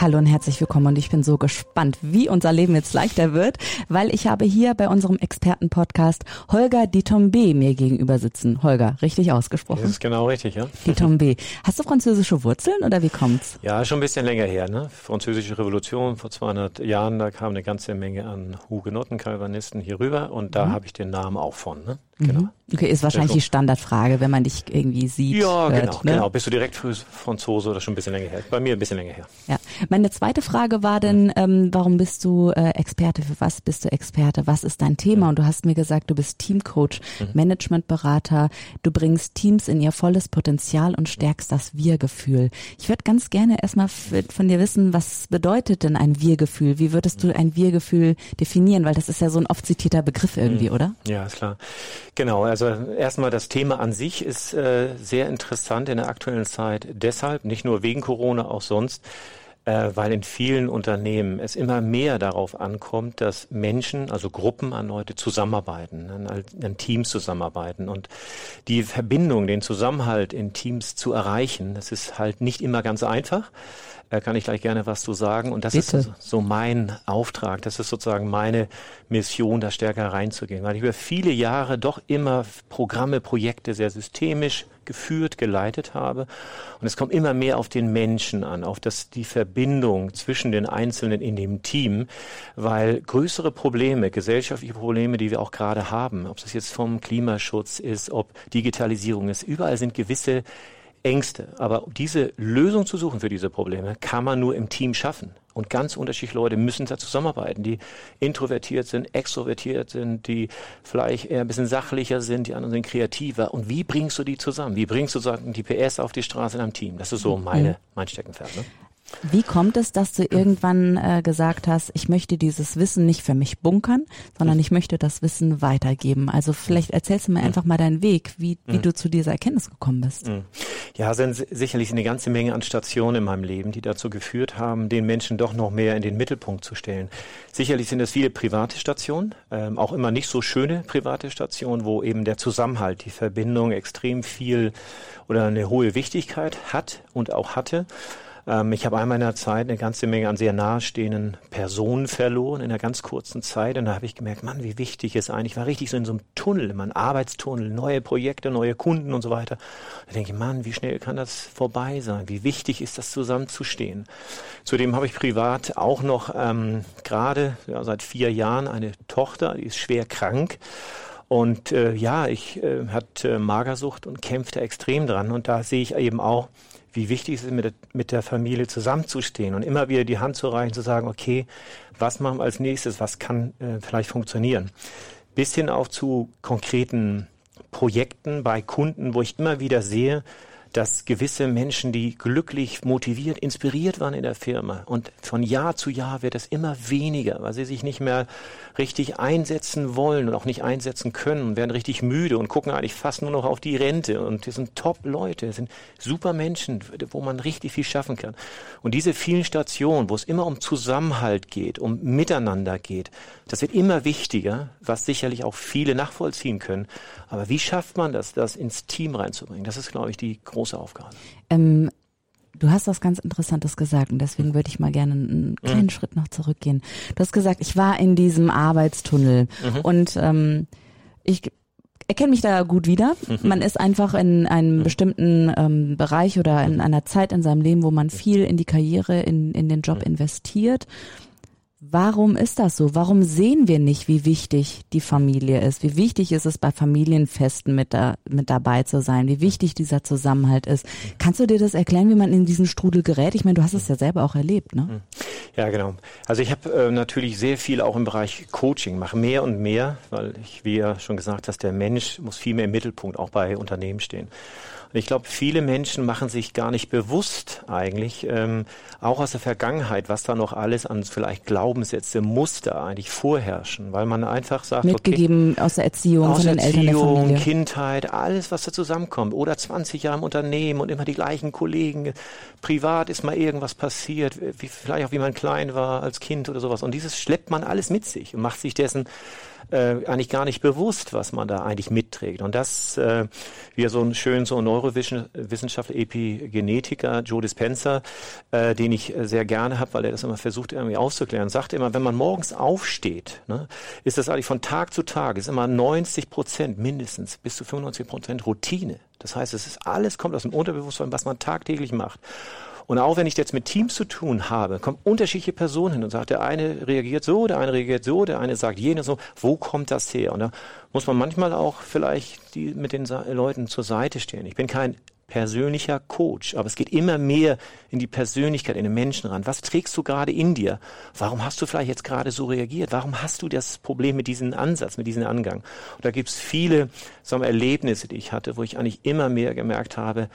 Hallo und herzlich willkommen und ich bin so gespannt, wie unser Leben jetzt leichter wird, weil ich habe hier bei unserem Expertenpodcast Holger Ditombe mir gegenüber sitzen. Holger, richtig ausgesprochen? Das ist genau richtig, ja. Ditombe. Hast du französische Wurzeln oder wie kommt's? Ja, schon ein bisschen länger her, ne? Französische Revolution vor 200 Jahren, da kam eine ganze Menge an Hugenotten, Calvinisten hier rüber und da mhm. habe ich den Namen auch von, ne? Genau. Mhm. Okay, ist wahrscheinlich die Standardfrage, wenn man dich irgendwie sieht. Ja, hört, genau, ne? genau. Bist du direkt Franzose oder schon ein bisschen länger her? Bei mir ein bisschen länger her. Ja. Meine zweite Frage war denn, ähm, warum bist du äh, Experte? Für was bist du Experte? Was ist dein Thema? Und du hast mir gesagt, du bist Teamcoach, mhm. Managementberater. Du bringst Teams in ihr volles Potenzial und stärkst das Wir-Gefühl. Ich würde ganz gerne erstmal von dir wissen, was bedeutet denn ein Wir-Gefühl? Wie würdest du ein Wir-Gefühl definieren? Weil das ist ja so ein oft zitierter Begriff irgendwie, mhm. oder? Ja, ist klar. Genau, also erstmal das Thema an sich ist äh, sehr interessant in der aktuellen Zeit. Deshalb, nicht nur wegen Corona, auch sonst, äh, weil in vielen Unternehmen es immer mehr darauf ankommt, dass Menschen, also Gruppen an Leute zusammenarbeiten, an, an Teams zusammenarbeiten und die Verbindung, den Zusammenhalt in Teams zu erreichen, das ist halt nicht immer ganz einfach. Da kann ich gleich gerne was zu sagen. Und das Bitte. ist so mein Auftrag. Das ist sozusagen meine Mission, da stärker reinzugehen. Weil ich über viele Jahre doch immer Programme, Projekte sehr systemisch geführt, geleitet habe. Und es kommt immer mehr auf den Menschen an, auf das, die Verbindung zwischen den Einzelnen in dem Team, weil größere Probleme, gesellschaftliche Probleme, die wir auch gerade haben, ob das jetzt vom Klimaschutz ist, ob Digitalisierung ist, überall sind gewisse Ängste. Aber diese Lösung zu suchen für diese Probleme, kann man nur im Team schaffen. Und ganz unterschiedliche Leute müssen da zusammenarbeiten, die introvertiert sind, extrovertiert sind, die vielleicht eher ein bisschen sachlicher sind, die anderen sind kreativer. Und wie bringst du die zusammen? Wie bringst du sozusagen die PS auf die Straße in einem Team? Das ist so meine, mein Steckenpferd. Ne? Wie kommt es, dass du irgendwann äh, gesagt hast, ich möchte dieses Wissen nicht für mich bunkern, sondern ich möchte das Wissen weitergeben? Also vielleicht erzählst du mir einfach mal deinen Weg, wie, wie du zu dieser Erkenntnis gekommen bist. Ja, sind sicherlich eine ganze Menge an Stationen in meinem Leben, die dazu geführt haben, den Menschen doch noch mehr in den Mittelpunkt zu stellen. Sicherlich sind es viele private Stationen, ähm, auch immer nicht so schöne private Stationen, wo eben der Zusammenhalt, die Verbindung extrem viel oder eine hohe Wichtigkeit hat und auch hatte. Ähm, ich habe einmal in der Zeit eine ganze Menge an sehr nahestehenden Personen verloren in einer ganz kurzen Zeit. Und da habe ich gemerkt, Mann, wie wichtig es eigentlich war. Richtig so in so einem Tunnel, in einem Arbeitstunnel, neue Projekte, neue Kunden und so weiter. Da denke ich, Mann, wie schnell kann das vorbei sein? Wie wichtig ist das zusammenzustehen? Zudem habe ich privat auch noch ähm, gerade ja, seit vier Jahren eine Tochter, die ist schwer krank. Und äh, ja, ich äh, hat äh, Magersucht und kämpfte extrem dran. Und da sehe ich eben auch, wie wichtig es ist, mit der, mit der Familie zusammenzustehen und immer wieder die Hand zu reichen, zu sagen, okay, was machen wir als nächstes, was kann äh, vielleicht funktionieren. Bis hin auch zu konkreten Projekten bei Kunden, wo ich immer wieder sehe, dass gewisse Menschen, die glücklich, motiviert, inspiriert waren in der Firma und von Jahr zu Jahr wird es immer weniger, weil sie sich nicht mehr richtig einsetzen wollen und auch nicht einsetzen können werden richtig müde und gucken eigentlich fast nur noch auf die Rente und das sind Top-Leute, das sind super Menschen, wo man richtig viel schaffen kann. Und diese vielen Stationen, wo es immer um Zusammenhalt geht, um Miteinander geht, das wird immer wichtiger, was sicherlich auch viele nachvollziehen können. Aber wie schafft man das, das ins Team reinzubringen? Das ist, glaube ich, die große Aufgabe. Ähm, du hast was ganz Interessantes gesagt und deswegen würde ich mal gerne einen kleinen mhm. Schritt noch zurückgehen. Du hast gesagt, ich war in diesem Arbeitstunnel mhm. und ähm, ich erkenne mich da gut wieder. Mhm. Man ist einfach in einem mhm. bestimmten ähm, Bereich oder in einer Zeit in seinem Leben, wo man viel in die Karriere, in, in den Job mhm. investiert Warum ist das so? Warum sehen wir nicht, wie wichtig die Familie ist? Wie wichtig ist es, bei Familienfesten mit, da, mit dabei zu sein? Wie wichtig dieser Zusammenhalt ist? Kannst du dir das erklären, wie man in diesen Strudel gerät? Ich meine, du hast es ja selber auch erlebt, ne? Hm. Ja, genau. Also ich habe äh, natürlich sehr viel auch im Bereich Coaching, mache mehr und mehr, weil ich, wie ja schon gesagt hast, der Mensch muss viel mehr im Mittelpunkt auch bei Unternehmen stehen. Und ich glaube, viele Menschen machen sich gar nicht bewusst eigentlich, ähm, auch aus der Vergangenheit, was da noch alles an vielleicht Glauben Glaubenssätze, Muster eigentlich vorherrschen, weil man einfach sagt, mitgegeben okay, aus der Erziehung, aus von den Erziehung, Eltern der Familie. Kindheit, alles, was da zusammenkommt. Oder 20 Jahre im Unternehmen und immer die gleichen Kollegen. Privat ist mal irgendwas passiert, wie, vielleicht auch wie man klein war als Kind oder sowas. Und dieses schleppt man alles mit sich und macht sich dessen äh, eigentlich gar nicht bewusst, was man da eigentlich mitträgt. Und das, äh, wie so ein schön so ein Neurowissenschaftler, Epigenetiker, Joe Dispenza, äh, den ich sehr gerne habe, weil er das immer versucht irgendwie aufzuklären, sagt immer, wenn man morgens aufsteht, ne, ist das eigentlich von Tag zu Tag, ist immer 90 Prozent mindestens bis zu 95 Prozent Routine. Das heißt, es ist alles kommt aus dem Unterbewusstsein, was man tagtäglich macht. Und auch wenn ich jetzt mit Teams zu tun habe, kommen unterschiedliche Personen hin und sagt, der eine reagiert so, der eine reagiert so, der eine sagt jenes so. Wo kommt das her? Und da muss man manchmal auch vielleicht die mit den Leuten zur Seite stehen. Ich bin kein persönlicher Coach, aber es geht immer mehr in die Persönlichkeit, in den Menschen ran. Was trägst du gerade in dir? Warum hast du vielleicht jetzt gerade so reagiert? Warum hast du das Problem mit diesem Ansatz, mit diesem Angang? Und da gibt es viele wir, Erlebnisse, die ich hatte, wo ich eigentlich immer mehr gemerkt habe,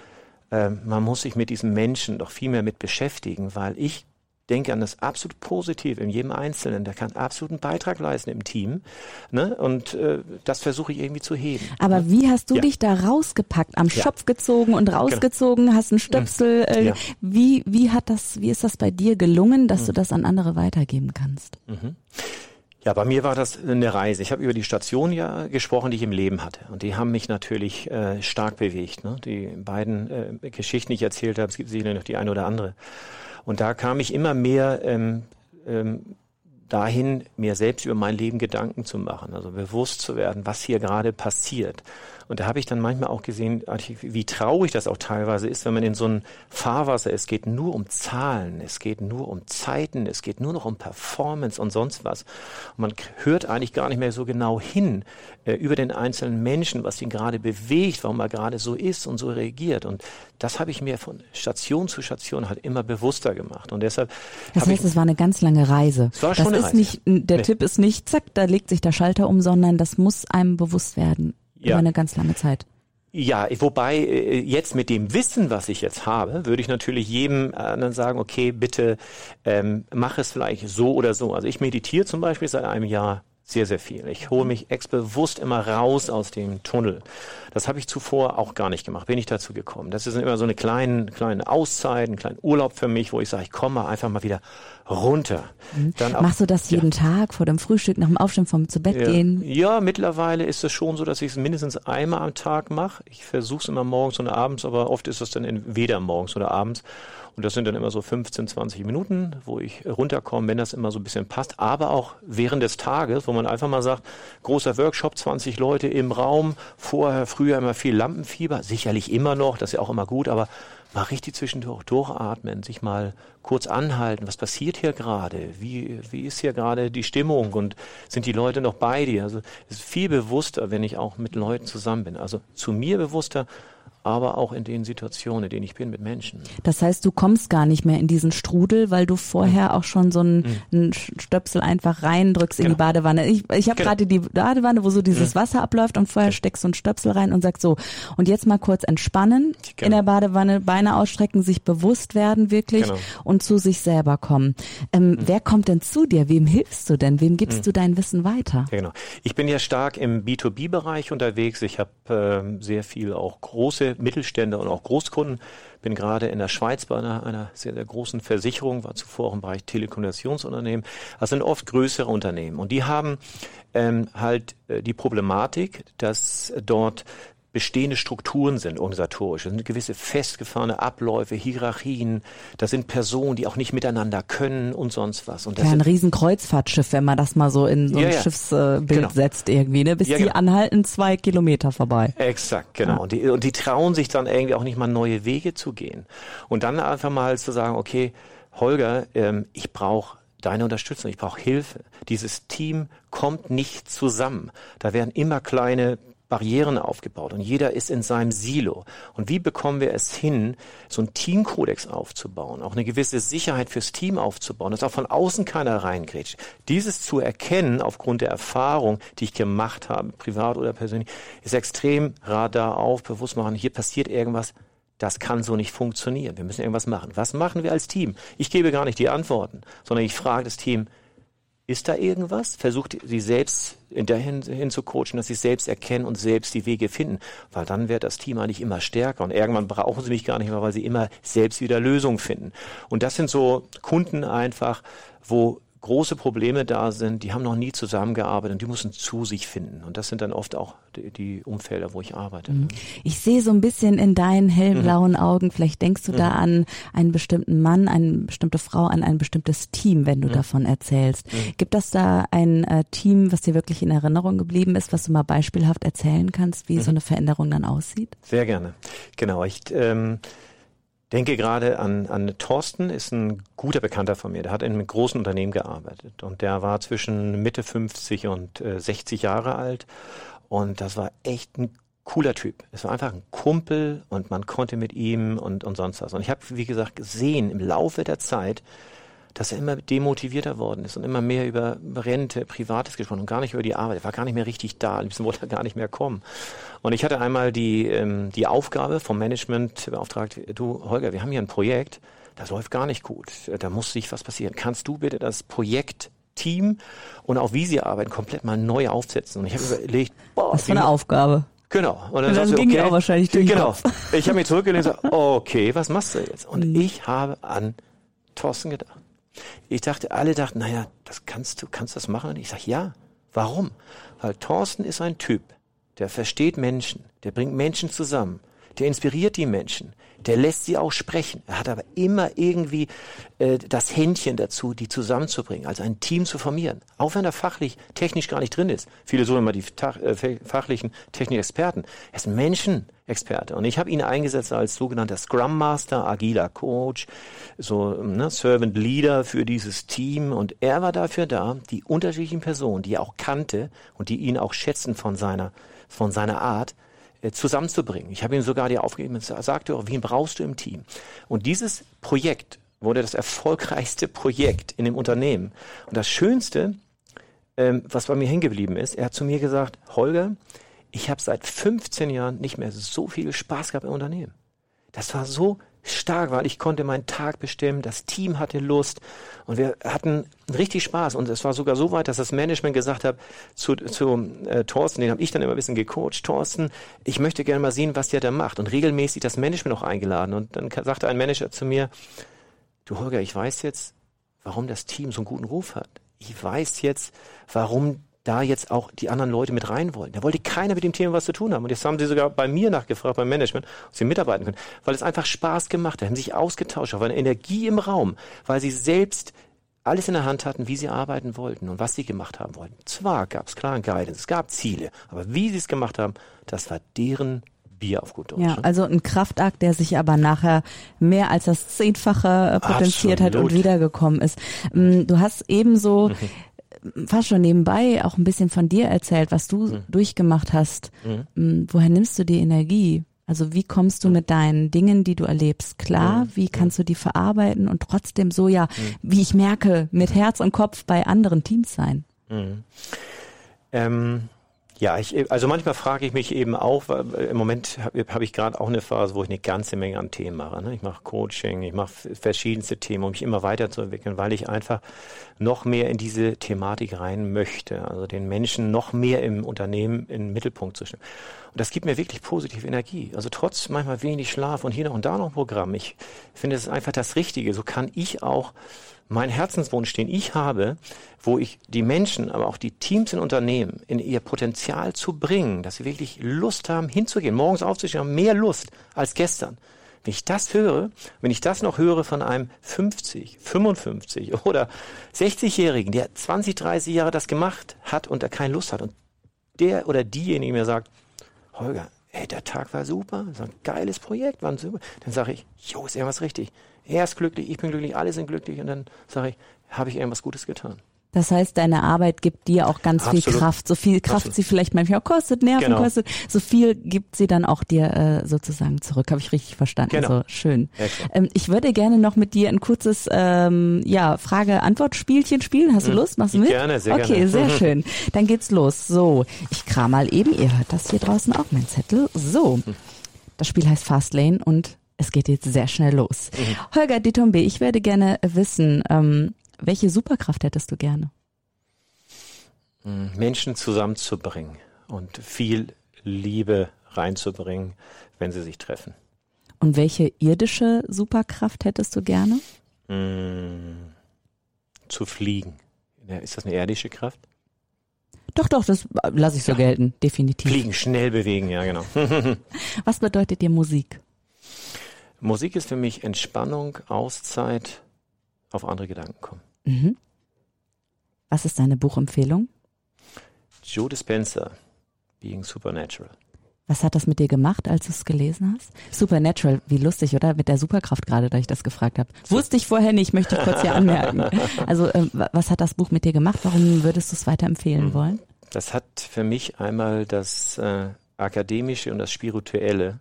ähm, man muss sich mit diesem Menschen doch viel mehr mit beschäftigen, weil ich denke an das absolut Positive in jedem Einzelnen. Der kann absoluten Beitrag leisten im Team. Ne? Und äh, das versuche ich irgendwie zu heben. Aber ne? wie hast du ja. dich da rausgepackt? Am ja. Schopf gezogen und genau. rausgezogen, genau. hast einen Stöpsel. Mhm. Äh, ja. wie, wie hat das, wie ist das bei dir gelungen, dass mhm. du das an andere weitergeben kannst? Mhm. Ja, bei mir war das eine Reise. Ich habe über die Station ja gesprochen, die ich im Leben hatte. Und die haben mich natürlich äh, stark bewegt. Ne? Die beiden äh, Geschichten, die ich erzählt habe, es gibt sicherlich noch die eine oder andere. Und da kam ich immer mehr ähm, ähm, dahin, mir selbst über mein Leben Gedanken zu machen, also bewusst zu werden, was hier gerade passiert. Und da habe ich dann manchmal auch gesehen, wie traurig das auch teilweise ist, wenn man in so ein Fahrwasser, es geht nur um Zahlen, es geht nur um Zeiten, es geht nur noch um Performance und sonst was. Und man hört eigentlich gar nicht mehr so genau hin äh, über den einzelnen Menschen, was ihn gerade bewegt, warum er gerade so ist und so reagiert. Und das habe ich mir von Station zu Station halt immer bewusster gemacht. Und deshalb. Das heißt, es war eine ganz lange Reise. Es war schon ist Reise. nicht, der nee. Tipp ist nicht, zack, da legt sich der Schalter um, sondern das muss einem bewusst werden ja. über eine ganz lange Zeit. Ja, wobei äh, jetzt mit dem Wissen, was ich jetzt habe, würde ich natürlich jedem anderen sagen, okay, bitte ähm, mach es vielleicht so oder so. Also ich meditiere zum Beispiel seit einem Jahr sehr, sehr viel. Ich hole mich ex-bewusst immer raus aus dem Tunnel. Das habe ich zuvor auch gar nicht gemacht, bin ich dazu gekommen. Das ist immer so eine kleine, kleine Auszeit, ein kleiner Urlaub für mich, wo ich sage, ich komme einfach mal wieder runter. Mhm. Dann auch, Machst du das jeden ja. Tag vor dem Frühstück, nach dem Aufstehen vom zu Bett ja. gehen? Ja, mittlerweile ist es schon so, dass ich es mindestens einmal am Tag mache. Ich versuche es immer morgens und abends, aber oft ist es dann entweder morgens oder abends. Und das sind dann immer so 15, 20 Minuten, wo ich runterkomme, wenn das immer so ein bisschen passt. Aber auch während des Tages, wo man einfach mal sagt, großer Workshop, 20 Leute im Raum, vorher, früher immer viel Lampenfieber, sicherlich immer noch, das ist ja auch immer gut, aber mal richtig zwischendurch durchatmen, sich mal kurz anhalten, was passiert hier gerade, wie, wie ist hier gerade die Stimmung und sind die Leute noch bei dir? Also es ist viel bewusster, wenn ich auch mit Leuten zusammen bin. Also zu mir bewusster aber auch in den Situationen, in denen ich bin mit Menschen. Das heißt, du kommst gar nicht mehr in diesen Strudel, weil du vorher auch schon so einen, mhm. einen Stöpsel einfach reindrückst genau. in die genau. Badewanne. Ich, ich habe genau. gerade die Badewanne, wo so dieses mhm. Wasser abläuft und vorher steckst du einen Stöpsel rein und sagst so, und jetzt mal kurz entspannen genau. in der Badewanne, Beine ausstrecken, sich bewusst werden wirklich genau. und zu sich selber kommen. Ähm, mhm. Wer kommt denn zu dir? Wem hilfst du denn? Wem gibst mhm. du dein Wissen weiter? Ja, genau. Ich bin ja stark im B2B-Bereich unterwegs. Ich habe äh, sehr viel auch große Mittelständler und auch Großkunden. Bin gerade in der Schweiz bei einer, einer sehr, sehr großen Versicherung, war zuvor auch im Bereich Telekommunikationsunternehmen. Das sind oft größere Unternehmen und die haben ähm, halt äh, die Problematik, dass dort bestehende Strukturen sind, organisatorisch. Das sind gewisse festgefahrene Abläufe, Hierarchien. Das sind Personen, die auch nicht miteinander können und sonst was. Und das ja, ein Riesenkreuzfahrtschiff, wenn man das mal so in so ein ja, ja. Schiffsbild genau. setzt irgendwie, ne? bis ja, die genau. anhalten zwei Kilometer vorbei. Exakt, genau. Und, die, und die trauen sich dann irgendwie auch nicht mal neue Wege zu gehen. Und dann einfach mal zu sagen, okay, Holger, ähm, ich brauche deine Unterstützung, ich brauche Hilfe. Dieses Team kommt nicht zusammen. Da werden immer kleine Barrieren aufgebaut und jeder ist in seinem Silo. Und wie bekommen wir es hin, so einen Teamkodex aufzubauen, auch eine gewisse Sicherheit fürs Team aufzubauen, dass auch von außen keiner reingrätscht. Dieses zu erkennen aufgrund der Erfahrung, die ich gemacht habe, privat oder persönlich, ist extrem Radar auf, bewusst machen, hier passiert irgendwas, das kann so nicht funktionieren. Wir müssen irgendwas machen. Was machen wir als Team? Ich gebe gar nicht die Antworten, sondern ich frage das Team, Ist da irgendwas? Versucht sie selbst dahin hin zu coachen, dass sie selbst erkennen und selbst die Wege finden. Weil dann wird das Team eigentlich immer stärker und irgendwann brauchen sie mich gar nicht mehr, weil sie immer selbst wieder Lösungen finden. Und das sind so Kunden einfach, wo große Probleme da sind, die haben noch nie zusammengearbeitet und die müssen zu sich finden. Und das sind dann oft auch die, die Umfelder, wo ich arbeite. Mhm. Ich sehe so ein bisschen in deinen hellblauen mhm. Augen, vielleicht denkst du mhm. da an einen bestimmten Mann, eine bestimmte Frau, an ein bestimmtes Team, wenn du mhm. davon erzählst. Mhm. Gibt es da ein äh, Team, was dir wirklich in Erinnerung geblieben ist, was du mal beispielhaft erzählen kannst, wie so eine Veränderung dann aussieht? Sehr gerne. Genau. Ich, ähm, denke gerade an, an Thorsten, ist ein guter Bekannter von mir. Der hat in einem großen Unternehmen gearbeitet und der war zwischen Mitte 50 und äh, 60 Jahre alt und das war echt ein cooler Typ. Es war einfach ein Kumpel und man konnte mit ihm und, und sonst was. Und ich habe, wie gesagt, gesehen im Laufe der Zeit, dass er immer demotivierter worden ist und immer mehr über Rente, Privates gesprochen und gar nicht über die Arbeit. Er war gar nicht mehr richtig da. Am liebsten wollte er gar nicht mehr kommen. Und ich hatte einmal die, ähm, die Aufgabe vom Management beauftragt, du Holger, wir haben hier ein Projekt, das läuft gar nicht gut. Da muss sich was passieren. Kannst du bitte das Projekt Team und auch wie sie arbeiten komplett mal neu aufsetzen. Und ich habe überlegt, boah, was für eine Aufgabe. Genau. Und dann, und dann ging okay, auch wahrscheinlich durch Genau. Ich habe mich zurückgelehnt und gesagt, okay, was machst du jetzt? Und mhm. ich habe an Thorsten gedacht. Ich dachte, alle dachten, naja, das kannst du, kannst du das machen? Und ich sage, ja. Warum? Weil Thorsten ist ein Typ, der versteht Menschen, der bringt Menschen zusammen, der inspiriert die Menschen, der lässt sie auch sprechen. Er hat aber immer irgendwie äh, das Händchen dazu, die zusammenzubringen, also ein Team zu formieren. Auch wenn er fachlich, technisch gar nicht drin ist. Viele suchen immer die äh, fachlichen Technikexperten. Er ist ein Menschenexperte. Und ich habe ihn eingesetzt als sogenannter Scrum Master, agiler Coach, so ne, Servant Leader für dieses Team. Und er war dafür da, die unterschiedlichen Personen, die er auch kannte und die ihn auch schätzen von seiner, von seiner Art, zusammenzubringen. Ich habe ihm sogar die Aufgabe gegeben, sagte auch, wen brauchst du im Team? Und dieses Projekt wurde das erfolgreichste Projekt in dem Unternehmen. Und das Schönste, ähm, was bei mir hängen geblieben ist, er hat zu mir gesagt, Holger, ich habe seit 15 Jahren nicht mehr so viel Spaß gehabt im Unternehmen. Das war so stark, weil ich konnte meinen Tag bestimmen, das Team hatte Lust. Und wir hatten richtig Spaß. Und es war sogar so weit, dass das Management gesagt hat zu, zu äh, Thorsten, den habe ich dann immer ein bisschen gecoacht, Thorsten, ich möchte gerne mal sehen, was der da macht. Und regelmäßig das Management auch eingeladen. Und dann sagte ein Manager zu mir, du Holger, ich weiß jetzt, warum das Team so einen guten Ruf hat. Ich weiß jetzt, warum da jetzt auch die anderen Leute mit rein wollen. Da wollte keiner mit dem Thema was zu tun haben. Und jetzt haben sie sogar bei mir nachgefragt, beim Management, ob sie mitarbeiten können, weil es einfach Spaß gemacht hat, haben sich ausgetauscht, war eine Energie im Raum, weil sie selbst alles in der Hand hatten, wie sie arbeiten wollten und was sie gemacht haben wollten. Zwar gab es klaren Guidance, es gab Ziele, aber wie sie es gemacht haben, das war deren Bier auf gut Deutsch. Ja, ne? also ein Kraftakt, der sich aber nachher mehr als das Zehnfache äh, potenziert Absolut. hat und wiedergekommen ist. Mm, du hast ebenso mhm fast schon nebenbei auch ein bisschen von dir erzählt, was du mhm. durchgemacht hast. Mhm. Mm, woher nimmst du die Energie? Also wie kommst du mhm. mit deinen Dingen, die du erlebst, klar? Mhm. Wie kannst du die verarbeiten und trotzdem so ja, mhm. wie ich merke, mit Herz und Kopf bei anderen Teams sein? Mhm. Ähm, ja, ich, also manchmal frage ich mich eben auch, weil im Moment habe hab ich gerade auch eine Phase, wo ich eine ganze Menge an Themen mache. Ne? Ich mache Coaching, ich mache verschiedenste Themen, um mich immer weiterzuentwickeln, weil ich einfach noch mehr in diese Thematik rein möchte. Also den Menschen noch mehr im Unternehmen in den Mittelpunkt zu stellen. Und das gibt mir wirklich positive Energie. Also trotz manchmal wenig Schlaf und hier noch und da noch ein Programm. Ich finde, es ist einfach das Richtige. So kann ich auch mein Herzenswunsch, den ich habe, wo ich die Menschen, aber auch die Teams in Unternehmen in ihr Potenzial zu bringen, dass sie wirklich Lust haben, hinzugehen, morgens aufzustehen, haben mehr Lust als gestern. Wenn ich das höre, wenn ich das noch höre von einem 50, 55 oder 60-Jährigen, der 20, 30 Jahre das gemacht hat und der keine Lust hat und der oder diejenige mir sagt, Holger, ey, der Tag war super, so ein geiles Projekt, war super, dann sage ich, jo, ist irgendwas richtig. Er ist glücklich, ich bin glücklich, alle sind glücklich und dann sage ich, habe ich irgendwas Gutes getan. Das heißt, deine Arbeit gibt dir auch ganz Absolut. viel Kraft. So viel Kraft Absolut. sie vielleicht manchmal auch kostet, Nerven genau. kostet, so viel gibt sie dann auch dir äh, sozusagen zurück. Habe ich richtig verstanden. Genau. So schön. Ähm, ich würde gerne noch mit dir ein kurzes ähm, ja, Frage-Antwort-Spielchen spielen. Hast du mhm. Lust? Machst du mit? Gerne, sehr okay, gerne. Okay, sehr schön. Dann geht's los. So, ich kram mal eben. Ihr hört das hier draußen auch, mein Zettel. So, das Spiel heißt Fastlane und es geht jetzt sehr schnell los. Mhm. Holger Ditombe, ich werde gerne wissen, ähm, welche Superkraft hättest du gerne? Hm, Menschen zusammenzubringen und viel Liebe reinzubringen, wenn sie sich treffen. Und welche irdische Superkraft hättest du gerne? Mm, zu fliegen. Ist das eine irdische Kraft? Doch, doch, das lasse ich so ja. gelten, definitiv. Fliegen, schnell bewegen, ja, genau. Was bedeutet dir Musik? Musik ist für mich Entspannung, Auszeit, auf andere Gedanken kommen. Mhm. Was ist deine Buchempfehlung? Joe Dispenza, Being Supernatural. Was hat das mit dir gemacht, als du es gelesen hast? Supernatural, wie lustig, oder? Mit der Superkraft gerade, da ich das gefragt habe. Wusste ich vorher nicht, möchte ich kurz hier anmerken. Also, äh, was hat das Buch mit dir gemacht? Warum würdest du es weiterempfehlen hm. wollen? Das hat für mich einmal das äh, Akademische und das Spirituelle,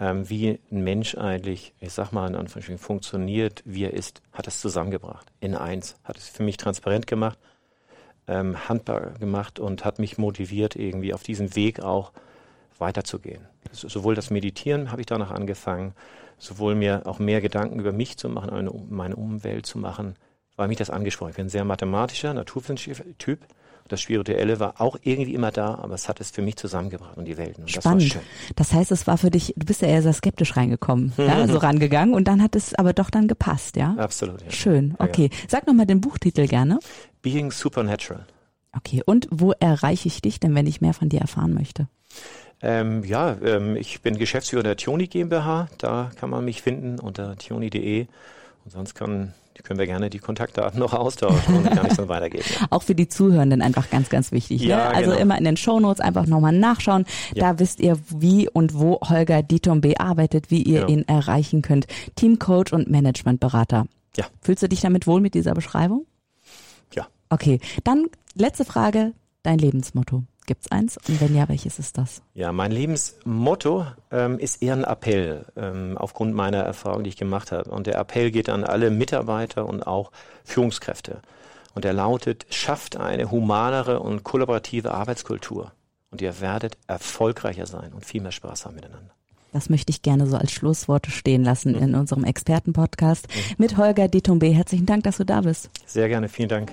ähm, wie ein Mensch eigentlich, ich sag mal in Anführungsstrichen, funktioniert, wie er ist, hat es zusammengebracht. In eins. Hat es für mich transparent gemacht, ähm, handbar gemacht und hat mich motiviert, irgendwie auf diesem Weg auch weiterzugehen. sowohl das Meditieren habe ich danach angefangen, sowohl mir auch mehr Gedanken über mich zu machen, eine, meine Umwelt zu machen, weil mich das angesprochen. Ich bin ein sehr mathematischer, naturwissenschaftlicher Typ. Das Spirituelle war auch irgendwie immer da, aber es hat es für mich zusammengebracht und die Welten. Und Spannend. Das, das, heißt, es war für dich, du bist ja eher sehr skeptisch reingekommen, ja, so rangegangen und dann hat es aber doch dann gepasst, ja? Absolut. Ja. Schön, okay. Ja, Sag nochmal den Buchtitel gerne. Being Supernatural. Okay, und wo erreiche ich dich denn, wenn ich mehr von dir erfahren möchte? Ähm, ja, ähm, ich bin Geschäftsführer der Tioni GmbH. Da kann man mich finden unter tioni.de. Und sonst kann, können wir gerne die Kontaktdaten noch austauschen und kann ich dann weitergeben. Ja. Auch für die Zuhörenden einfach ganz, ganz wichtig. Ja, ne? Also genau. immer in den Shownotes einfach nochmal nachschauen. Ja. Da wisst ihr, wie und wo Holger Dietombe arbeitet, wie ihr genau. ihn erreichen könnt. Teamcoach und Managementberater. Ja. Fühlst du dich damit wohl mit dieser Beschreibung? Ja. Okay, dann letzte Frage, dein Lebensmotto. Gibt es eins? Und wenn ja, welches ist das? Ja, mein Lebensmotto ähm, ist eher ein Appell ähm, aufgrund meiner Erfahrung, die ich gemacht habe. Und der Appell geht an alle Mitarbeiter und auch Führungskräfte. Und er lautet, schafft eine humanere und kollaborative Arbeitskultur. Und ihr werdet erfolgreicher sein und viel mehr Spaß haben miteinander. Das möchte ich gerne so als Schlussworte stehen lassen in unserem Expertenpodcast mit Holger Ditombe. Herzlichen Dank, dass du da bist. Sehr gerne, vielen Dank.